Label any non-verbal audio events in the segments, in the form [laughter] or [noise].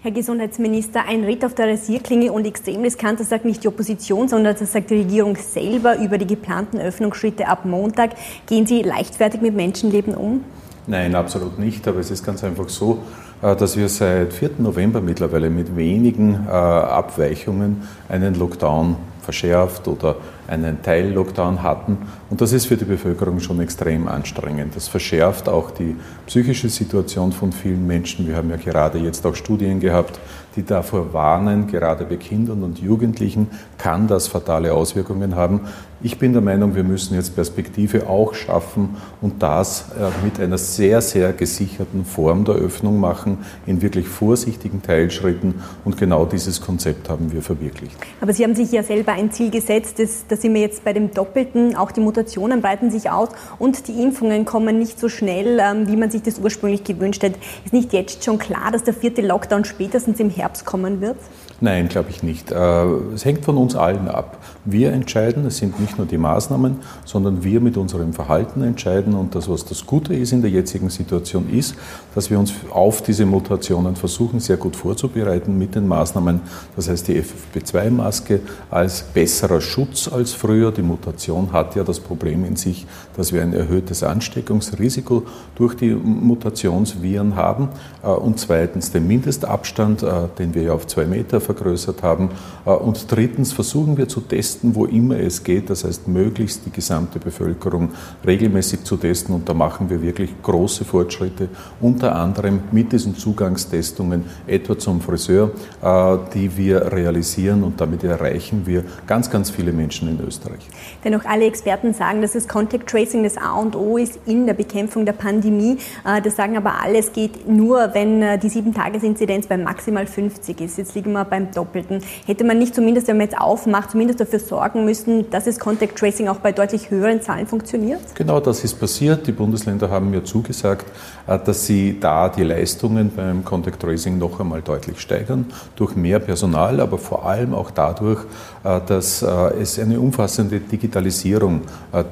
Herr Gesundheitsminister, ein Ritt auf der Rasierklinge und extrem riskant, das sagt nicht die Opposition, sondern das sagt die Regierung selber über die geplanten Öffnungsschritte ab Montag. Gehen Sie leichtfertig mit Menschenleben um? Nein, absolut nicht. Aber es ist ganz einfach so, äh, dass wir seit 4. November mittlerweile mit wenigen äh, Abweichungen einen Lockdown verschärft oder einen Teil-Lockdown hatten. Und das ist für die Bevölkerung schon extrem anstrengend. Das verschärft auch die psychische Situation von vielen Menschen. Wir haben ja gerade jetzt auch Studien gehabt, die davor warnen, gerade bei Kindern und Jugendlichen kann das fatale Auswirkungen haben. Ich bin der Meinung, wir müssen jetzt Perspektive auch schaffen und das äh, mit einer sehr, sehr gesicherten Form der Öffnung machen, in wirklich vorsichtigen Teilschritten. Und genau dieses Konzept haben wir verwirklicht. Aber Sie haben sich ja selber ein Ziel gesetzt, das, da sind wir jetzt bei dem Doppelten. Auch die Mutationen breiten sich aus und die Impfungen kommen nicht so schnell, ähm, wie man sich das ursprünglich gewünscht hat. Ist nicht jetzt schon klar, dass der vierte Lockdown spätestens im Herbst kommen wird? Nein, glaube ich nicht. Äh, es hängt von uns allen ab. Wir entscheiden, es sind nicht nur die Maßnahmen, sondern wir mit unserem Verhalten entscheiden. Und das, was das Gute ist in der jetzigen Situation, ist, dass wir uns auf diese Mutationen versuchen, sehr gut vorzubereiten mit den Maßnahmen. Das heißt, die FFP2-Maske als besserer Schutz als früher. Die Mutation hat ja das Problem in sich, dass wir ein erhöhtes Ansteckungsrisiko durch die Mutationsviren haben. Äh, und zweitens den Mindestabstand, äh, den wir ja auf zwei Meter vergrößert haben. Äh, und drittens versuchen wir zu testen, wo immer es geht, das heißt möglichst die gesamte Bevölkerung regelmäßig zu testen. Und da machen wir wirklich große Fortschritte, unter anderem mit diesen Zugangstestungen, etwa zum Friseur, äh, die wir realisieren und damit erreichen wir ganz, ganz viele Menschen in Österreich. Dennoch alle Experten sagen, dass das Contact Tracing das A und O ist in der Bekämpfung der Pandemie. Äh, das sagen aber alle, es geht nur, wenn die 7-Tages-Inzidenz bei maximal 50 ist. Jetzt liegen wir bei beim Doppelten. Hätte man nicht zumindest, wenn man jetzt aufmacht, zumindest dafür sorgen müssen, dass das Contact Tracing auch bei deutlich höheren Zahlen funktioniert? Genau das ist passiert. Die Bundesländer haben mir zugesagt, äh, dass sie da die Leistungen beim Contact Tracing noch einmal deutlich steigern, durch mehr Personal, aber vor allem auch dadurch, äh, dass äh, es eine umfassende Digitalisierung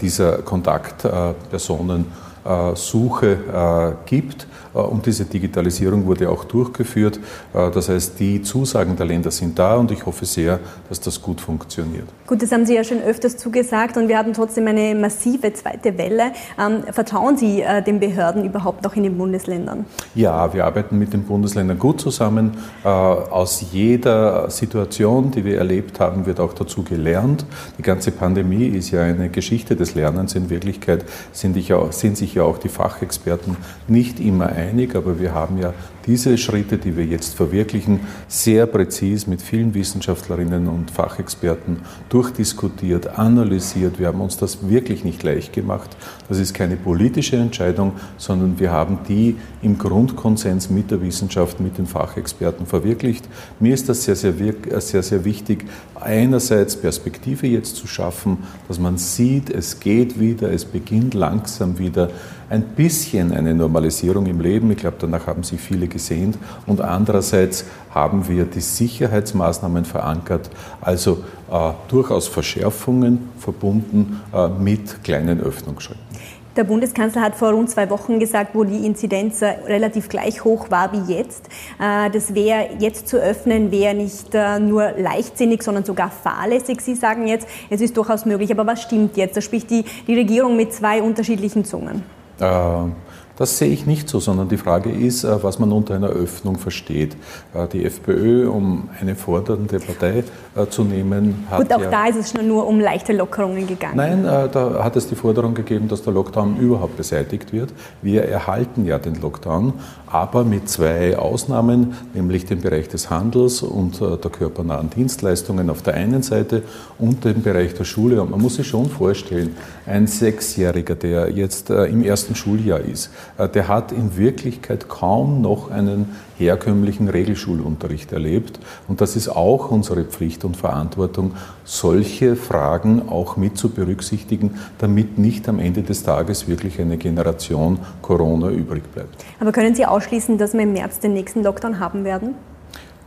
dieser Kontaktpersonen Suche gibt und diese Digitalisierung wurde auch durchgeführt. Äh, das heißt, die Zusagen der Länder sind da und ich hoffe sehr, dass das gut funktioniert. Gut, das haben Sie ja schon öfters zugesagt und wir haben trotzdem eine massive zweite Welle. Ähm, vertrauen Sie äh, den Behörden überhaupt noch in den Bundesländern? Ja, wir arbeiten mit den Bundesländern gut zusammen. Aus jeder Situation, die wir erlebt haben, wird auch dazu gelernt. Die ganze Pandemie ist ja eine Geschichte des Lernens. In Wirklichkeit sind sich ja auch die Fachexperten nicht immer einig einig, aber wir haben ja diese Schritte, die wir jetzt verwirklichen, sehr präzis mit vielen Wissenschaftlerinnen und Fachexperten durchdiskutiert, analysiert. Wir haben uns das wirklich nicht leicht gemacht. Das ist keine politische Entscheidung, sondern wir haben die im Grundkonsens mit der Wissenschaft, mit den Fachexperten verwirklicht. Mir ist das sehr, sehr, sehr, sehr wichtig, einerseits Perspektive jetzt zu schaffen, dass man sieht, es geht wieder, es beginnt langsam wieder ein bisschen eine Normalisierung im Leben. Ich glaube, danach haben sich viele gesehnt. Und andererseits haben wir die Sicherheitsmaßnahmen verankert, also äh, durchaus Verschärfungen verbunden äh, mit kleinen Öffnungsschritten. Der Bundeskanzler hat vor rund zwei Wochen gesagt, wo die Inzidenz äh, relativ gleich hoch war wie jetzt. Äh, das wäre jetzt zu öffnen, wäre nicht äh, nur leichtsinnig, sondern sogar fahrlässig. Sie sagen jetzt, es ist durchaus möglich. Aber was stimmt jetzt? Da spricht die, die Regierung mit zwei unterschiedlichen Zungen. Äh, das sehe ich nicht so, sondern die Frage ist, äh, was man unter einer Öffnung versteht. Äh, die FPÖ, um eine fordernde Partei zu nehmen, hat. Gut, auch ja, da ist es schon nur um leichte Lockerungen gegangen. Nein, da hat es die Forderung gegeben, dass der Lockdown überhaupt beseitigt wird. Wir erhalten ja den Lockdown, aber mit zwei Ausnahmen, nämlich dem Bereich des Handels und der körpernahen Dienstleistungen auf der einen Seite und dem Bereich der Schule. Und man muss sich schon vorstellen, ein Sechsjähriger, der jetzt im ersten Schuljahr ist, äh, der hat in Wirklichkeit kaum noch einen herkömmlichen Regelschulunterricht erlebt. Und das ist auch unsere Pflicht und Verantwortung, solche Fragen auch mit zu berücksichtigen, damit nicht am Ende des Tages wirklich eine Generation Corona übrig bleibt. Aber können Sie ausschließen, dass wir im März den nächsten Lockdown haben werden?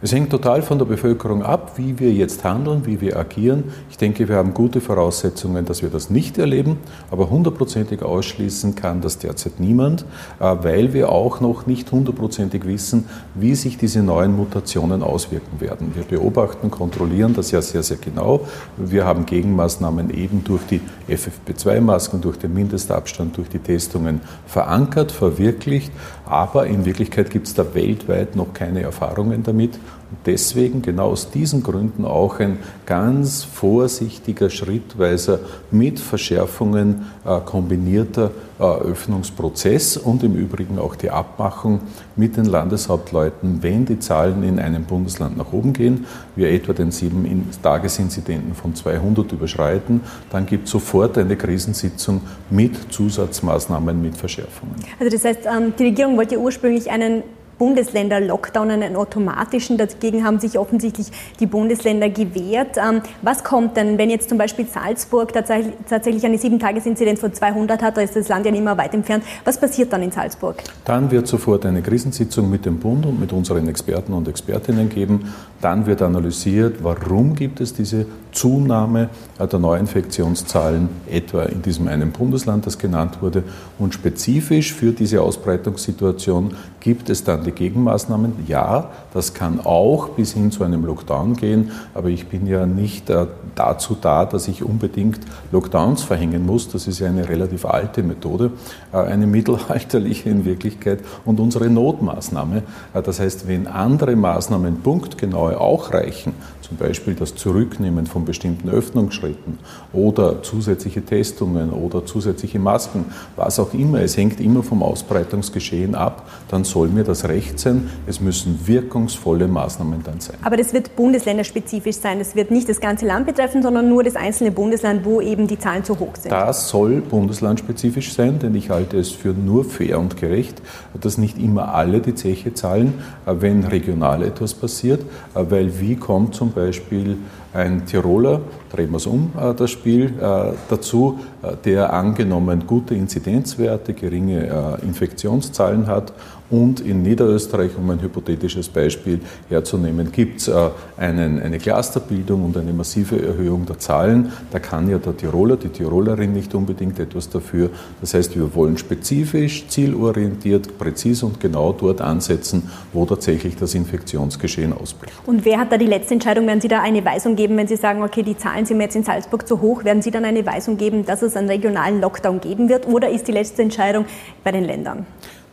Es hängt total von der Bevölkerung ab, wie wir jetzt handeln, wie wir agieren. Ich denke, wir haben gute Voraussetzungen, dass wir das nicht erleben, aber hundertprozentig ausschließen kann das derzeit niemand, äh, weil wir auch noch nicht hundertprozentig wissen, wie sich diese neuen Mutationen auswirken werden. Wir beobachten, kontrollieren das ja sehr, sehr genau. Wir haben Gegenmaßnahmen eben durch die FFP2-Masken, durch den Mindestabstand, durch die Testungen verankert, verwirklicht, aber in Wirklichkeit gibt es da weltweit noch keine Erfahrungen damit. Deswegen genau aus diesen Gründen auch ein ganz vorsichtiger, schrittweiser, mit Verschärfungen äh, kombinierter äh, Öffnungsprozess und im Übrigen auch die Abmachung mit den Landeshauptleuten, wenn die Zahlen in einem Bundesland nach oben gehen, wir etwa den sieben Tagesinzidenten von 200 überschreiten, dann gibt es sofort eine Krisensitzung mit Zusatzmaßnahmen, mit Verschärfungen. Also das heißt, ähm, die Regierung wollte ursprünglich einen Bundesländer Lockdown, einen automatischen. Dagegen haben sich offensichtlich die Bundesländer gewehrt. Ähm, was kommt denn, wenn jetzt zum Beispiel Salzburg tatsächlich eine 7-Tages-Inzidenz von 200 hat? Da ist das Land ja nicht mehr weit entfernt. Was passiert dann in Salzburg? Dann wird sofort eine Krisensitzung mit dem Bund und mit unseren Experten und Expertinnen geben. Dann wird analysiert, warum gibt es diese Zunahme der Neuinfektionszahlen etwa in diesem einen Bundesland, das genannt wurde. Und spezifisch für diese Ausbreitungssituation gibt es dann die Gegenmaßnahmen. Ja, das kann auch bis hin zu einem Lockdown gehen, aber ich bin ja nicht äh, dazu da, dass ich unbedingt Lockdowns verhängen muss. Das ist ja eine relativ alte Methode, äh, eine mittelalterliche in Wirklichkeit und unsere Notmaßnahme. Äh, das heißt, wenn andere Maßnahmen punktgenau auch reichen, zum Beispiel das Zurücknehmen von bestimmten Öffnungsschritten oder zusätzliche Testungen oder zusätzliche Masken, was auch immer. Es hängt immer vom Ausbreitungsgeschehen ab. Dann soll mir das recht sein. Es müssen wirkungsvolle Maßnahmen dann sein. Aber das wird bundesländerspezifisch sein. Das wird nicht das ganze Land betreffen, sondern nur das einzelne Bundesland, wo eben die Zahlen zu hoch sind. Das soll bundeslandspezifisch sein, denn ich halte es für nur fair und gerecht, dass nicht immer alle die Zeche zahlen, wenn regional etwas passiert, weil wie kommt zum Beispiel Beispiel ein Tiroler, drehen wir es um, äh, das Spiel, äh, dazu, äh, der angenommen gute Inzidenzwerte, geringe Infektionszahlen hat und in Niederösterreich, um ein hypothetisches Beispiel herzunehmen, gibt es eine Clusterbildung und eine massive Erhöhung der Zahlen. Da kann ja der Tiroler, die Tirolerin nicht unbedingt etwas dafür. Das heißt, wir wollen spezifisch, zielorientiert, präzise und genau dort ansetzen, wo tatsächlich das Infektionsgeschehen ausbricht. Und wer hat da die letzte Entscheidung? Werden Sie da eine Weisung geben, wenn Sie sagen, okay, die Zahlen sind mir jetzt in Salzburg zu hoch? Werden Sie dann eine Weisung geben, dass es einen regionalen Lockdown geben wird? Oder ist die letzte Entscheidung bei den Ländern?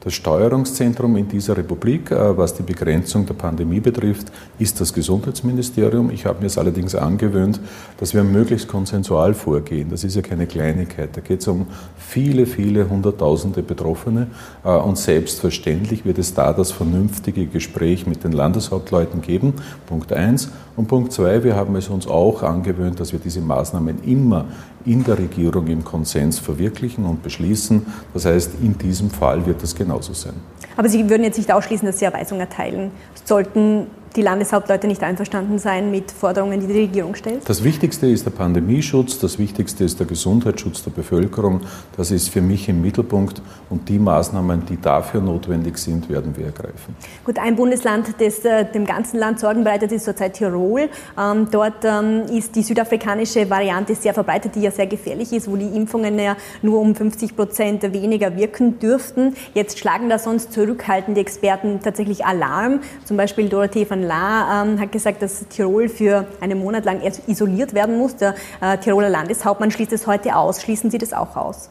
Das Steuerungszentrum in dieser Republik, äh, was die Begrenzung der Pandemie betrifft, ist das Gesundheitsministerium. Ich habe mir es allerdings angewöhnt, dass wir möglichst konsensual vorgehen. Das ist ja keine Kleinigkeit. Da geht es um viele, viele Hunderttausende Betroffene. Äh, und selbstverständlich wird es da das vernünftige Gespräch mit den Landeshauptleuten geben. Punkt eins. Und Punkt zwei, wir haben es uns auch angewöhnt, dass wir diese Maßnahmen immer in der Regierung im Konsens verwirklichen und beschließen. Das heißt, in diesem Fall wird das genauso sein. Aber Sie würden jetzt nicht ausschließen, dass Sie Erweisungen erteilen sollten die Landeshauptleute nicht einverstanden sein mit Forderungen, die die Regierung stellt? Das Wichtigste ist der Pandemieschutz, das Wichtigste ist der Gesundheitsschutz der Bevölkerung. Das ist für mich im Mittelpunkt und die Maßnahmen, die dafür notwendig sind, werden wir ergreifen. Gut, ein Bundesland, das äh, dem ganzen Land Sorgen bereitet, ist zurzeit Tirol. Ähm, dort ähm, ist die südafrikanische Variante sehr verbreitet, die ja sehr gefährlich ist, wo die Impfungen ja nur um 50 Prozent weniger wirken dürften. Jetzt schlagen da sonst zurückhaltende Experten tatsächlich Alarm. Zum Beispiel Dorothee van La ähm, hat gesagt, dass Tirol für einen Monat lang isoliert werden muss. Der äh, Tiroler Landeshauptmann schließt es heute aus. Schließen Sie das auch aus?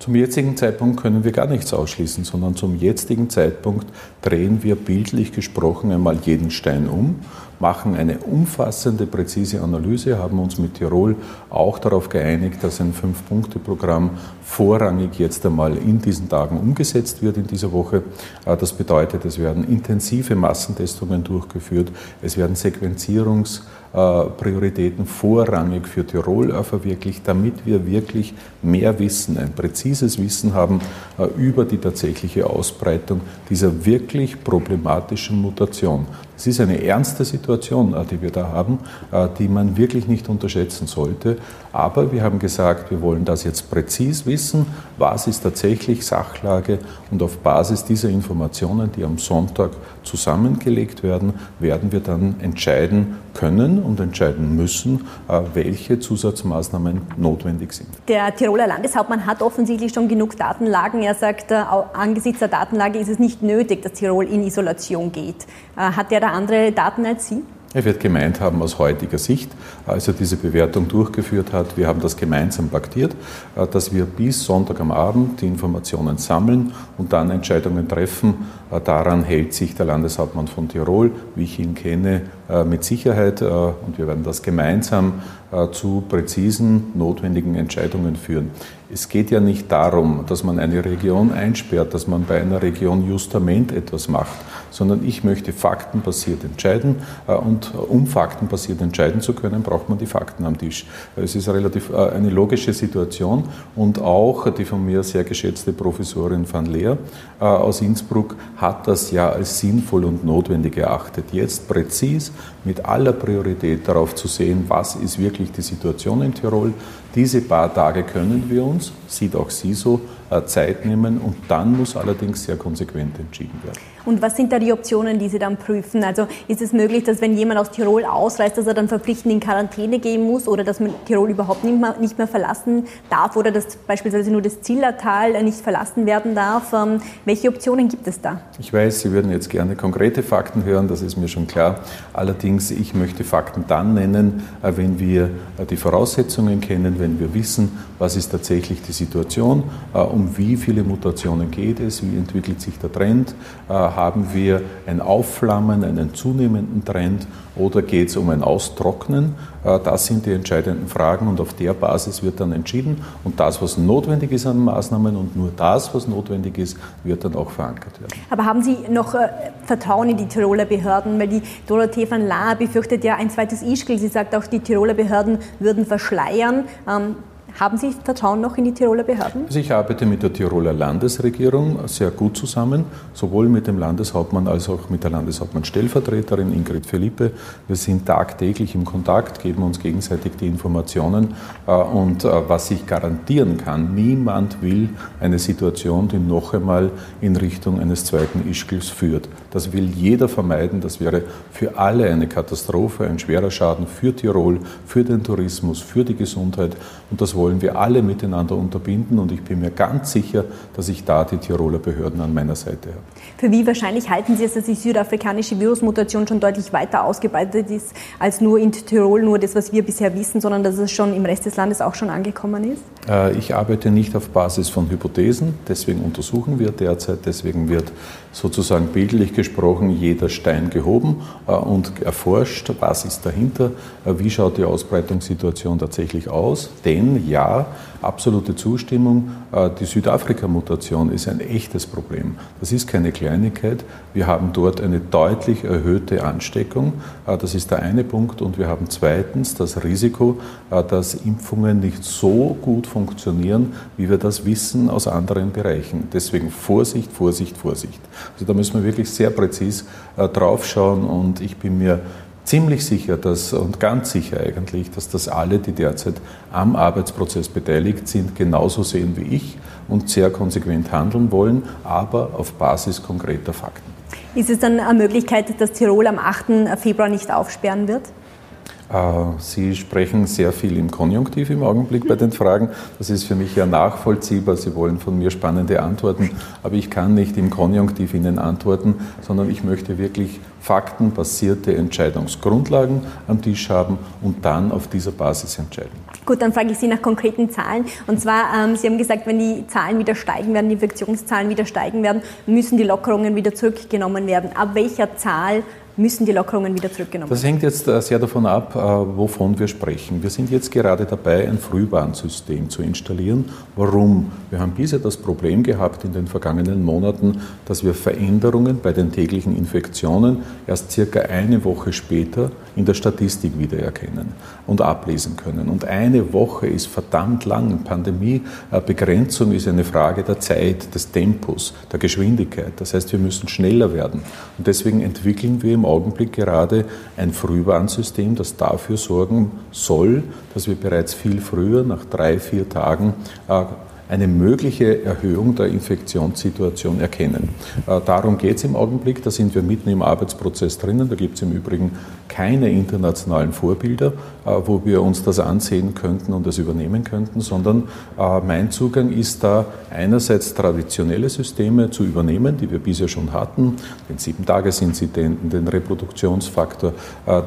Zum jetzigen Zeitpunkt können wir gar nichts ausschließen, sondern zum jetzigen Zeitpunkt drehen wir bildlich gesprochen einmal jeden Stein um machen eine umfassende, präzise Analyse, haben uns mit Tirol auch darauf geeinigt, dass ein Fünf-Punkte-Programm vorrangig jetzt einmal in diesen Tagen umgesetzt wird in dieser Woche. Äh, das bedeutet, es werden intensive Massentestungen durchgeführt, es werden Sequenzierungsprioritäten vorrangig für Tirol verwirklicht, damit wir wirklich mehr Wissen, ein präzises Wissen haben äh, über die tatsächliche Ausbreitung dieser wirklich problematischen Mutation. Es ist eine ernste Situation, die wir da haben, die man wirklich nicht unterschätzen sollte. Aber wir haben gesagt, wir wollen das jetzt präzis wissen, was ist tatsächlich Sachlage und auf Basis dieser Informationen, die am Sonntag zusammengelegt werden, werden wir dann entscheiden können und entscheiden müssen, äh, welche Zusatzmaßnahmen notwendig sind. Der Tiroler Landeshauptmann hat offensichtlich schon genug Datenlagen. Er sagt, äh, angesichts der Datenlage ist es nicht nötig, dass Tirol in Isolation geht. Äh, hat er da andere Daten als Sie? Er wird gemeint haben aus heutiger Sicht, als er diese Bewertung durchgeführt hat, wir haben das gemeinsam paktiert, äh, dass wir bis Sonntag am Abend die Informationen sammeln und dann Entscheidungen treffen. Äh, daran hält sich der Landeshauptmann von Tirol, wie ich ihn kenne, mit Sicherheit und wir werden das gemeinsam zu präzisen, notwendigen Entscheidungen führen. Es geht ja nicht darum, dass man eine Region einsperrt, dass man bei einer Region Justament etwas macht, sondern ich möchte faktenbasiert entscheiden äh, und um faktenbasiert entscheiden zu können, braucht man die Fakten am Tisch. Es ist relativ äh, eine logische Situation und auch die von mir sehr geschätzte Professorin van Leer äh, aus Innsbruck hat das ja als sinnvoll und notwendig erachtet, jetzt präzis mit aller Priorität darauf zu sehen, was ist wirklich die Situation in Tirol. Diese paar Tage können wir uns, sieht auch sie so, Zeit nehmen und dann muss allerdings sehr konsequent entschieden werden. Und was sind da die Optionen, die Sie dann prüfen? Also ist es möglich, dass wenn jemand aus Tirol ausreist, dass er dann verpflichtend in Quarantäne gehen muss oder dass man Tirol überhaupt nicht mehr, nicht mehr verlassen darf oder dass beispielsweise nur das Zillertal nicht verlassen werden darf? Ähm, welche Optionen gibt es da? Ich weiß, Sie würden jetzt gerne konkrete Fakten hören, das ist mir schon klar. Allerdings, ich möchte Fakten dann nennen, äh, wenn wir äh, die Voraussetzungen kennen, wenn wir wissen, was ist tatsächlich die Situation, äh, um wie viele Mutationen geht es, wie entwickelt sich der Trend haben wir ein Aufflammen, einen zunehmenden Trend oder geht es um ein Austrocknen? Äh, das sind die entscheidenden Fragen und auf der Basis wird dann entschieden und das, was notwendig ist an Maßnahmen und nur das, was notwendig ist, wird dann auch verankert werden. Aber haben Sie noch äh, Vertrauen in die Tiroler Behörden? Weil die Dorothee van Laar befürchtet ja ein zweites Ischgl. Sie sagt auch, die Tiroler Behörden würden verschleiern. Haben Sie Vertrauen noch in die Tiroler Behörden? Also ich arbeite mit der Tiroler Landesregierung sehr gut zusammen, sowohl mit dem Landeshauptmann als auch mit der Landeshauptmann-Stellvertreterin Ingrid Philippe. Wir sind tagtäglich im Kontakt, geben uns gegenseitig die Informationen äh, und äh, was ich garantieren kann, niemand will eine Situation, die noch einmal in Richtung eines zweiten Ischgls führt. Das will jeder vermeiden. Das wäre für alle eine Katastrophe, ein schwerer Schaden für Tirol, für den Tourismus, für die Gesundheit. Und das wollen wir alle miteinander unterbinden. Und ich bin mir ganz sicher, dass ich da die Tiroler Behörden an meiner Seite habe. Für wie wahrscheinlich halten Sie es, dass die südafrikanische Virusmutation schon deutlich weiter ausgebreitet ist als nur in Tirol, nur das, was wir bisher wissen, sondern dass es schon im Rest des Landes auch schon angekommen ist? Äh, ich arbeite nicht auf Basis von Hypothesen. Deswegen untersuchen wir derzeit. Deswegen wird sozusagen bildlich gesprochen jeder Stein gehoben äh, und erforscht, was ist dahinter, äh, wie schaut die Ausbreitungssituation tatsächlich aus. Denn ja, absolute Zustimmung, die Südafrika-Mutation ist ein echtes Problem. Das ist keine Kleinigkeit. Wir haben dort eine deutlich erhöhte Ansteckung. Das ist der eine Punkt. Und wir haben zweitens das Risiko, dass Impfungen nicht so gut funktionieren, wie wir das wissen aus anderen Bereichen. Deswegen Vorsicht, Vorsicht, Vorsicht. Also da müssen wir wirklich sehr präzis äh, draufschauen und ich bin mir ziemlich sicher dass, und ganz sicher eigentlich, dass das alle, die derzeit am Arbeitsprozess beteiligt sind, genauso sehen wie ich und sehr konsequent handeln wollen, aber auf Basis konkreter Fakten. Ist es dann eine Möglichkeit, dass Tirol am 8. Februar nicht aufsperren wird? Äh, Sie sprechen sehr viel im Konjunktiv im Augenblick bei den Fragen. Das ist für mich ja nachvollziehbar. Sie wollen von mir spannende Antworten, aber ich kann nicht im Konjunktiv Ihnen antworten, sondern ich möchte wirklich faktenbasierte Entscheidungsgrundlagen am Tisch haben und dann auf dieser Basis entscheiden. Gut, dann frage ich Sie nach konkreten Zahlen. Und zwar, ähm, Sie haben gesagt, wenn die Zahlen wieder steigen werden, die Infektionszahlen wieder steigen werden, müssen die Lockerungen wieder zurückgenommen werden. Ab welcher Zahl müssen die Lockerungen wieder zurückgenommen werden? Das hängt jetzt äh, sehr davon ab, äh, wovon wir sprechen. Wir sind jetzt gerade dabei, ein Frühwarnsystem zu installieren. Warum? Wir haben bisher das Problem gehabt in den vergangenen Monaten, dass wir Veränderungen bei den täglichen Infektionen erst circa eine Woche später in der Statistik wiedererkennen und ablesen können. Und eine Woche ist verdammt lang. Pandemiebegrenzung ist eine Frage der Zeit, des Tempos, der Geschwindigkeit. Das heißt, wir müssen schneller werden. Und deswegen entwickeln wir im Augenblick gerade ein Frühwarnsystem, das dafür sorgen soll, dass wir bereits viel früher, nach drei, vier Tagen, äh, eine mögliche Erhöhung der Infektionssituation erkennen. Äh, darum geht es im Augenblick, da sind wir mitten im Arbeitsprozess drinnen, da gibt es im Übrigen keine internationalen Vorbilder, wo wir uns das ansehen könnten und das übernehmen könnten, sondern äh, mein Zugang ist da einerseits traditionelle Systeme zu übernehmen, die wir bisher schon hatten, den Sieben-Tages-Inzidenten, den Reproduktionsfaktor,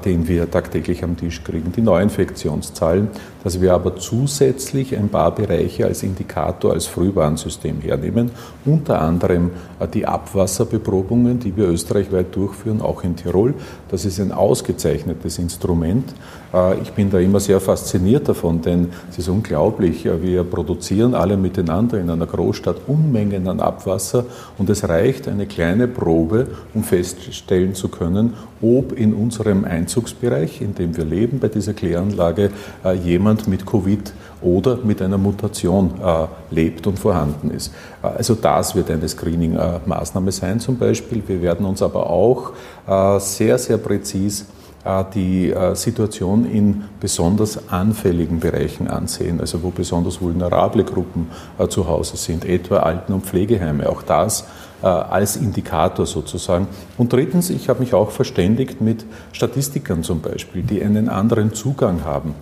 den wir tagtäglich am Tisch kriegen, die Neuinfektionszahlen, dass wir aber zusätzlich ein paar Bereiche als Indikator als Frühwarnsystem hernehmen. Unter anderem äh, die Abwasserbeprobungen, die wir österreichweit durchführen, auch in Tirol. Das ist ein ausgezeichnetes Instrument. Äh, ich bin da immer sehr fasziniert davon, denn es ist unglaublich. Äh, wir produzieren alle miteinander in einer Großstadt Unmengen an Abwasser und es reicht eine kleine Probe, um feststellen zu können, ob in unserem Einzugsbereich, in dem wir leben, bei dieser Kläranlage, jemand mit Covid oder mit einer Mutation lebt und vorhanden ist. Also das wird eine Screening-Maßnahme sein zum Beispiel. Wir werden uns aber auch sehr, sehr präzise äh, die äh, Situation in besonders anfälligen Bereichen ansehen, also wo besonders vulnerable Gruppen äh, zu Hause sind, etwa Alten- und Pflegeheime. Auch das als Indikator sozusagen. Und drittens, ich habe mich auch verständigt mit Statistikern zum Beispiel, die einen anderen Zugang haben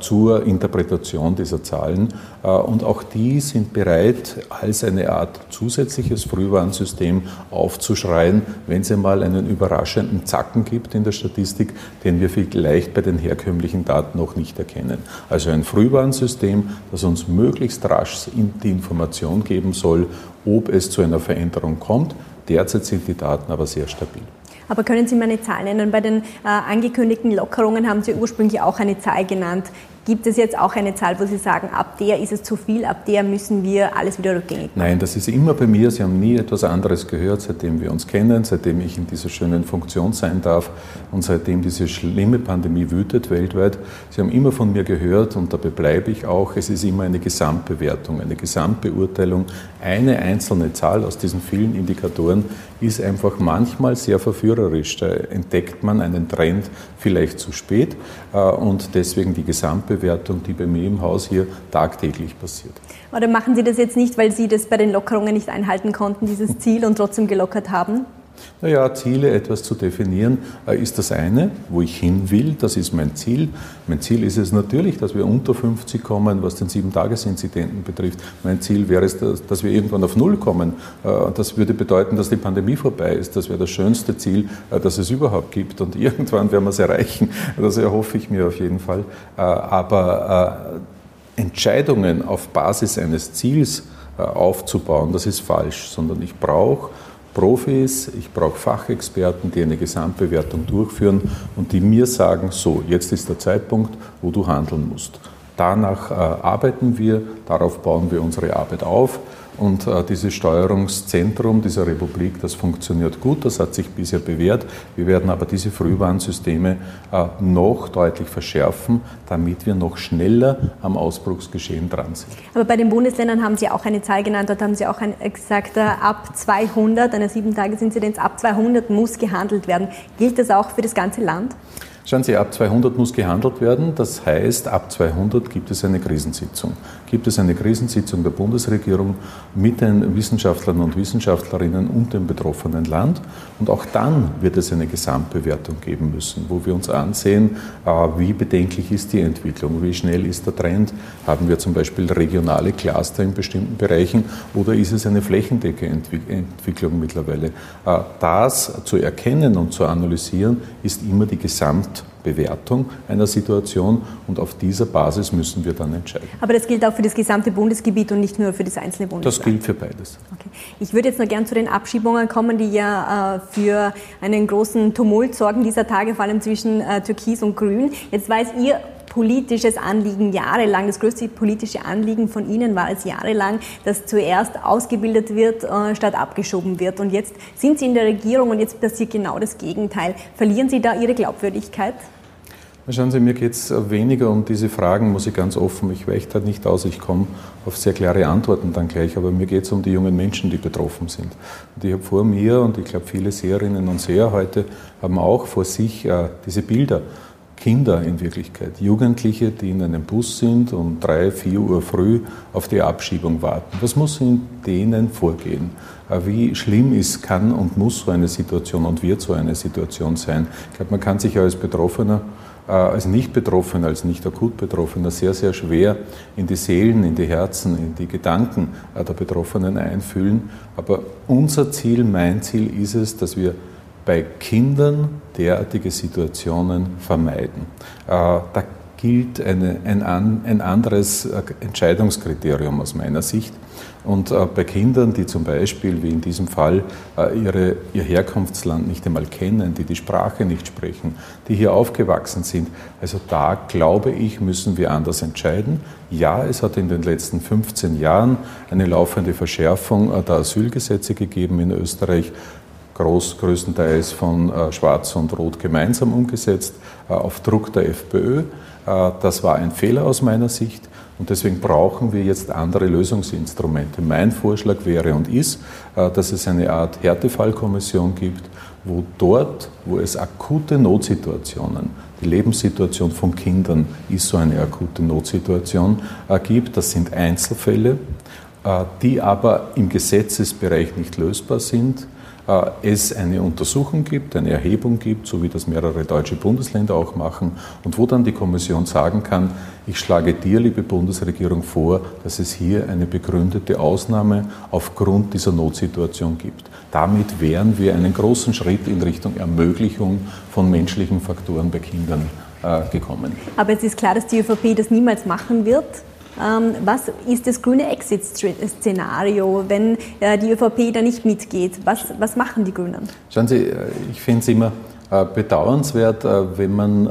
zur Interpretation dieser Zahlen. Und auch die sind bereit, als eine Art zusätzliches Frühwarnsystem aufzuschreien, wenn es einmal einen überraschenden Zacken gibt in der Statistik, den wir vielleicht bei den herkömmlichen Daten noch nicht erkennen. Also ein Frühwarnsystem, das uns möglichst rasch die Information geben soll, ob es zu einer Veränderung kommt. Derzeit sind die Daten aber sehr stabil. Aber können Sie mir eine Zahl nennen? Bei den äh, angekündigten Lockerungen haben Sie ursprünglich auch eine Zahl genannt. Gibt es jetzt auch eine Zahl, wo Sie sagen, ab der ist es zu viel, ab der müssen wir alles wieder rückgängig machen? Nein, das ist immer bei mir. Sie haben nie etwas anderes gehört, seitdem wir uns kennen, seitdem ich in dieser schönen Funktion sein darf und seitdem diese schlimme Pandemie wütet weltweit. Sie haben immer von mir gehört und dabei bleibe ich auch. Es ist immer eine Gesamtbewertung, eine Gesamtbeurteilung. Eine einzelne Zahl aus diesen vielen Indikatoren ist einfach manchmal sehr verführerisch. Da entdeckt man einen Trend vielleicht zu spät äh, und deswegen die Gesamtbewertung, die bei mir im Haus hier tagtäglich passiert. Oder machen Sie das jetzt nicht, weil Sie das bei den Lockerungen nicht einhalten konnten, dieses Ziel, und trotzdem gelockert haben? Naja, Ziele etwas zu definieren, äh, ist das eine, wo ich hin will, das ist mein Ziel. Mein Ziel ist es natürlich, dass wir unter 50 kommen, was den Sieben-Tages-Inzidenten betrifft. Mein Ziel wäre es, dass wir irgendwann auf Null kommen. Äh, das würde bedeuten, dass die Pandemie vorbei ist. Das wäre das schönste Ziel, äh, das es überhaupt gibt. Und [laughs] irgendwann werden wir es erreichen. Das erhoffe ich mir auf jeden Fall. Aber Entscheidungen auf Basis eines Ziels aufzubauen, das ist falsch, sondern ich brauche Profis, ich brauche Fachexperten, die eine Gesamtbewertung durchführen und die mir sagen, so, jetzt ist der Zeitpunkt, wo du handeln musst. Danach äh, arbeiten wir, darauf bauen wir unsere Arbeit auf. Und äh, dieses Steuerungszentrum dieser Republik, das funktioniert gut, das hat sich bisher bewährt. Wir werden aber diese Frühwarnsysteme äh, noch deutlich verschärfen, damit wir noch schneller am Ausbruchsgeschehen dran sind. Aber bei den Bundesländern haben Sie auch eine Zahl genannt, dort haben Sie auch ein, gesagt, äh, ab 200, eine 7-Tages-Inzidenz, ab 200 muss gehandelt werden. Gilt das auch für das ganze Land? Schauen Sie, ab 200 muss gehandelt werden. Das heißt, ab 200 gibt es eine Krisensitzung. Gibt es eine Krisensitzung der Bundesregierung mit den Wissenschaftlern und Wissenschaftlerinnen und dem betroffenen Land. Und auch dann wird es eine Gesamtbewertung geben müssen, wo wir uns ansehen, äh, wie bedenklich ist die Entwicklung, wie schnell ist der Trend. Haben wir zum Beispiel regionale Cluster in bestimmten Bereichen oder ist es eine flächendeckende Entwicklung mittlerweile? Äh, das zu erkennen und zu analysieren, ist immer die Gesamt Bewertung einer Situation und auf dieser Basis müssen wir dann entscheiden. Aber das gilt auch für das gesamte Bundesgebiet und nicht nur für das einzelne Bundesland? Das gilt für beides. Okay. Ich würde jetzt noch gern zu den Abschiebungen kommen, die ja äh, für einen großen Tumult sorgen dieser Tage, vor allem zwischen äh, Türkis und Grün. Jetzt weiß Ihr politisches Anliegen jahrelang, das größte politische Anliegen von Ihnen war es jahrelang, dass zuerst ausgebildet wird, äh, statt abgeschoben wird. Und jetzt sind Sie in der Regierung und jetzt passiert genau das Gegenteil. Verlieren Sie da Ihre Glaubwürdigkeit? Schauen Sie, mir geht es weniger um diese Fragen, muss ich ganz offen, ich weiche da nicht aus, ich komme auf sehr klare Antworten dann gleich, aber mir geht es um die jungen Menschen, die betroffen sind. Und ich habe vor mir, und ich glaube viele Seherinnen und Seher heute haben auch vor sich äh, diese Bilder, Kinder in Wirklichkeit, Jugendliche, die in einem Bus sind und drei, vier Uhr früh auf die Abschiebung warten. Was muss in denen vorgehen? Äh, wie schlimm ist, kann und muss so eine Situation und wird so eine Situation sein? Ich glaube, man kann sich als Betroffener als Nicht-Betroffener, als nicht akut Betroffener sehr, sehr schwer in die Seelen, in die Herzen, in die Gedanken äh, der Betroffenen einfühlen. Aber unser Ziel, mein Ziel ist es, dass wir bei Kindern derartige Situationen vermeiden. Äh, da gilt eine, ein, ein anderes Entscheidungskriterium aus meiner Sicht. Und äh, bei Kindern, die zum Beispiel, wie in diesem Fall, äh, ihre, ihr Herkunftsland nicht einmal kennen, die die Sprache nicht sprechen, die hier aufgewachsen sind, also da glaube ich, müssen wir anders entscheiden. Ja, es hat in den letzten 15 Jahren eine laufende Verschärfung äh, der Asylgesetze gegeben in Österreich groß, größtenteils von Schwarz und Rot gemeinsam umgesetzt, auf Druck der FPÖ. Das war ein Fehler aus meiner Sicht. Und deswegen brauchen wir jetzt andere Lösungsinstrumente. Mein Vorschlag wäre und ist, äh, dass es eine Art Härtefallkommission gibt, wo dort, wo es akute Notsituationen, die Lebenssituation von Kindern ist so eine akute Notsituation, äh, gibt, das sind Einzelfälle, äh, die aber im Gesetzesbereich nicht lösbar sind, äh, es eine Untersuchung gibt, eine Erhebung gibt, so wie das mehrere deutsche Bundesländer auch machen, und wo dann die Kommission sagen kann, ich schlage dir, liebe Bundesregierung, vor, dass es hier eine begründete Ausnahme aufgrund dieser Notsituation gibt. Damit wären wir einen großen Schritt in Richtung Ermöglichung von menschlichen Faktoren bei Kindern äh, gekommen. Aber es ist klar, dass die ÖVP das niemals machen wird. Ähm, was ist das grüne Exit-Szenario, wenn äh, die ÖVP da nicht mitgeht? Was, was machen die Grünen? Schauen Sie, äh, ich finde es immer äh, bedauernswert, wenn man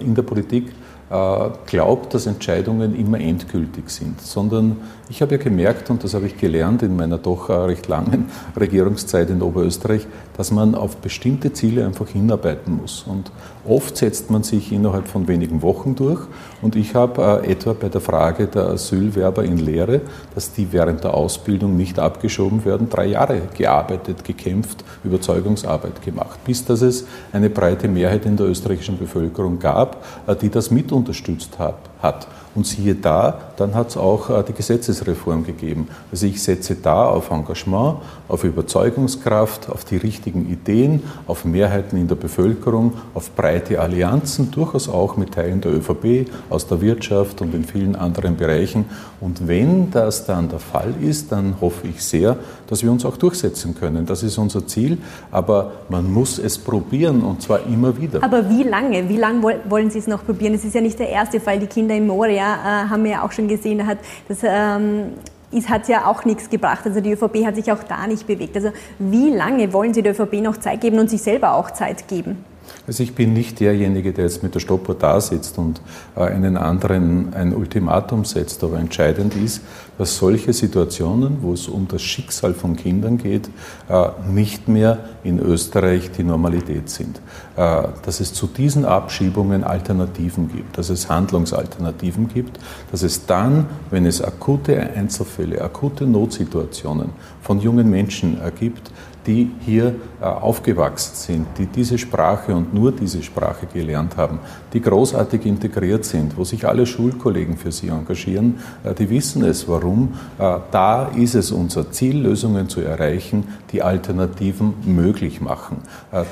in der Politik glaubt, dass Entscheidungen immer endgültig sind, sondern ich habe ja gemerkt, und das habe ich gelernt in meiner doch recht langen [laughs] Regierungszeit in Oberösterreich, dass man auf bestimmte Ziele einfach hinarbeiten muss. Und oft setzt man sich innerhalb von wenigen Wochen durch. Und ich habe äh, etwa bei der Frage der Asylwerber in Lehre, dass die während der Ausbildung nicht abgeschoben werden, drei Jahre gearbeitet, gekämpft, Überzeugungsarbeit gemacht, bis dass es eine breite Mehrheit in der österreichischen Bevölkerung gab, äh, die das mit unterstützt hat. Und siehe da, dann hat es auch äh, die Gesetzesreform gegeben. Also ich setze da auf Engagement, auf Überzeugungskraft, auf die richtigen Ideen, auf Mehrheiten in der Bevölkerung, auf breite Allianzen, durchaus auch mit Teilen der ÖVP, aus der Wirtschaft und in vielen anderen Bereichen. Und wenn das dann der Fall ist, dann hoffe ich sehr, dass wir uns auch durchsetzen können. Das ist unser Ziel, aber man muss es probieren und zwar immer wieder. Aber wie lange? Wie lange wollen Sie es noch probieren? Es ist ja nicht der erste Fall. Die Kinder in Moria äh, haben wir ja auch schon gesehen, hat das ähm, ist, hat ja auch nichts gebracht. Also die ÖVP hat sich auch da nicht bewegt. Also wie lange wollen Sie der ÖVP noch Zeit geben und sich selber auch Zeit geben? Also ich bin nicht derjenige, der jetzt mit der Stoppuhr da sitzt und äh, einen anderen ein Ultimatum setzt, aber entscheidend ist, dass solche Situationen, wo es um das Schicksal von Kindern geht, äh, nicht mehr in Österreich die Normalität sind. Äh, dass es zu diesen Abschiebungen Alternativen gibt, dass es Handlungsalternativen gibt, dass es dann, wenn es akute Einzelfälle, akute Notsituationen von jungen Menschen gibt, die hier aufgewachsen sind, die diese Sprache und nur diese Sprache gelernt haben, die großartig integriert sind, wo sich alle Schulkollegen für sie engagieren, äh, die wissen es, warum. Äh, da ist es unser Ziel, Lösungen zu erreichen, die Alternativen möglich machen.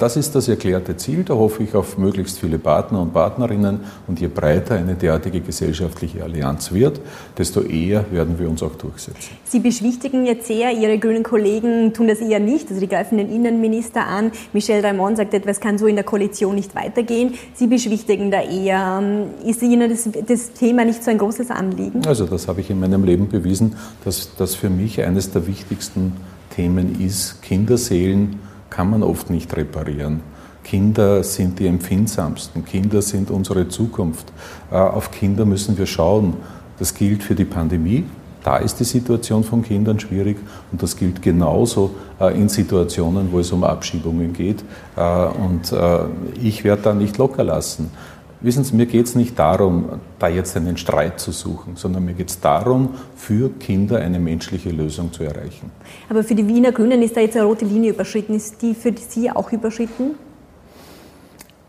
Das ist das erklärte Ziel. Da hoffe ich auf möglichst viele Partner und Partnerinnen. Und je breiter eine derartige gesellschaftliche Allianz wird, desto eher werden wir uns auch durchsetzen. Sie beschwichtigen jetzt sehr, Ihre grünen Kollegen tun das eher nicht. Also Sie greifen den Innenminister an. Michel Raimond sagt etwas kann so in der Koalition nicht weitergehen. Sie beschwichtigen da eher. Ist Ihnen das, das Thema nicht so ein großes Anliegen? Also das habe ich in meinem Leben bewiesen, dass das für mich eines der wichtigsten Themen ist. Kinderseelen kann man oft nicht reparieren. Kinder sind die empfindsamsten. Kinder sind unsere Zukunft. Äh, auf Kinder müssen wir schauen. Das gilt für die Pandemie, da ist die Situation von Kindern schwierig und das gilt genauso äh, in Situationen, wo es um Abschiebungen geht. Äh, und äh, ich werde da nicht locker lassen. Wissen Sie, mir geht es nicht darum, da jetzt einen Streit zu suchen, sondern mir geht es darum, für Kinder eine menschliche Lösung zu erreichen. Aber für die Wiener Grünen ist da jetzt eine rote Linie überschritten. Ist die für Sie auch überschritten?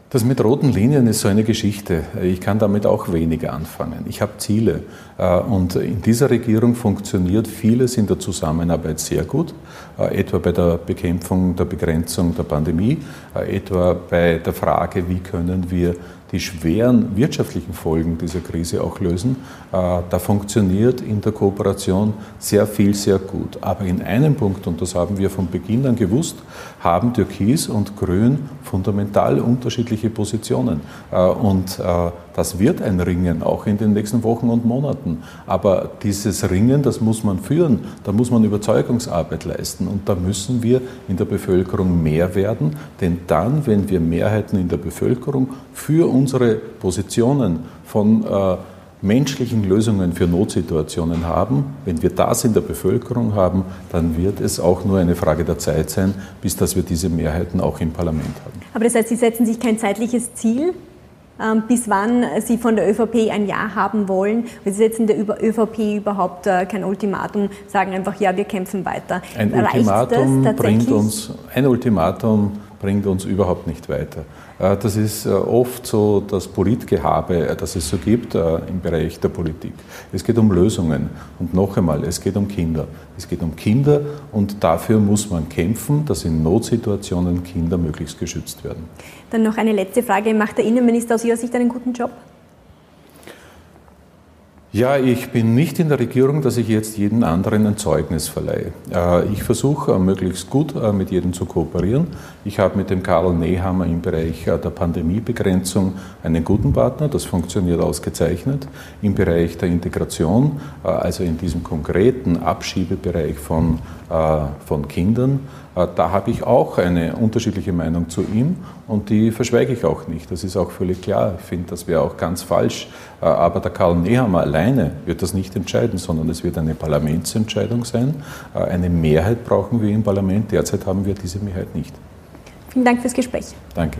Das mit roten Linien ist so eine Geschichte. Ich kann damit auch weniger anfangen. Ich habe Ziele äh, und in dieser Regierung funktioniert vieles in der Zusammenarbeit sehr gut, äh, etwa bei der Bekämpfung der Begrenzung der Pandemie, äh, etwa bei der Frage, wie können wir die schweren wirtschaftlichen Folgen dieser Krise auch lösen. Äh, da funktioniert in der Kooperation sehr viel, sehr gut. Aber in einem Punkt, und das haben wir von Beginn an gewusst, haben Türkis und Grün fundamental unterschiedliche Positionen. Äh, und äh, das wird ein Ringen, auch in den nächsten Wochen und Monaten. Aber dieses Ringen, das muss man führen. Da muss man Überzeugungsarbeit leisten. Und da müssen wir in der Bevölkerung mehr werden. Denn dann, wenn wir Mehrheiten in der Bevölkerung für unsere Positionen von äh, menschlichen Lösungen für Notsituationen haben, wenn wir das in der Bevölkerung haben, dann wird es auch nur eine Frage der Zeit sein, bis dass wir diese Mehrheiten auch im Parlament haben. Aber das heißt, Sie setzen sich kein zeitliches Ziel, ähm, bis wann Sie von der ÖVP ein Ja haben wollen. Sie setzen der ÖVP überhaupt äh, kein Ultimatum, sagen einfach, ja, wir kämpfen weiter. Ein Ultimatum bringt uns, ein Ultimatum bringt uns überhaupt nicht weiter. Äh, das ist äh, oft so das Politgehabe, äh, das es so gibt im Bereich der Politik. Es geht um Lösungen und noch einmal, es geht um Kinder. Es geht um Kinder und dafür muss man kämpfen, dass in Notsituationen Kinder möglichst geschützt werden. Dann noch eine letzte Frage. Macht der Innenminister aus Ihrer Sicht einen guten Job? Ja, ich bin nicht in der Regierung, dass ich jetzt jeden anderen ein Zeugnis verleihe. Äh, ich versuche äh, möglichst gut äh, mit jedem zu kooperieren. Ich habe mit dem Karl Nehammer im Bereich der Pandemiebegrenzung einen guten Partner, das funktioniert ausgezeichnet. Im Bereich der Integration, also in diesem konkreten Abschiebebereich von, von Kindern, da habe ich auch eine unterschiedliche Meinung zu ihm und die verschweige ich auch nicht. Das ist auch völlig klar. Ich finde, das wäre auch ganz falsch. Aber der Karl Nehammer alleine wird das nicht entscheiden, sondern es wird eine Parlamentsentscheidung sein. Eine Mehrheit brauchen wir im Parlament. Derzeit haben wir diese Mehrheit nicht. Vielen Dank fürs Gespräch. Danke.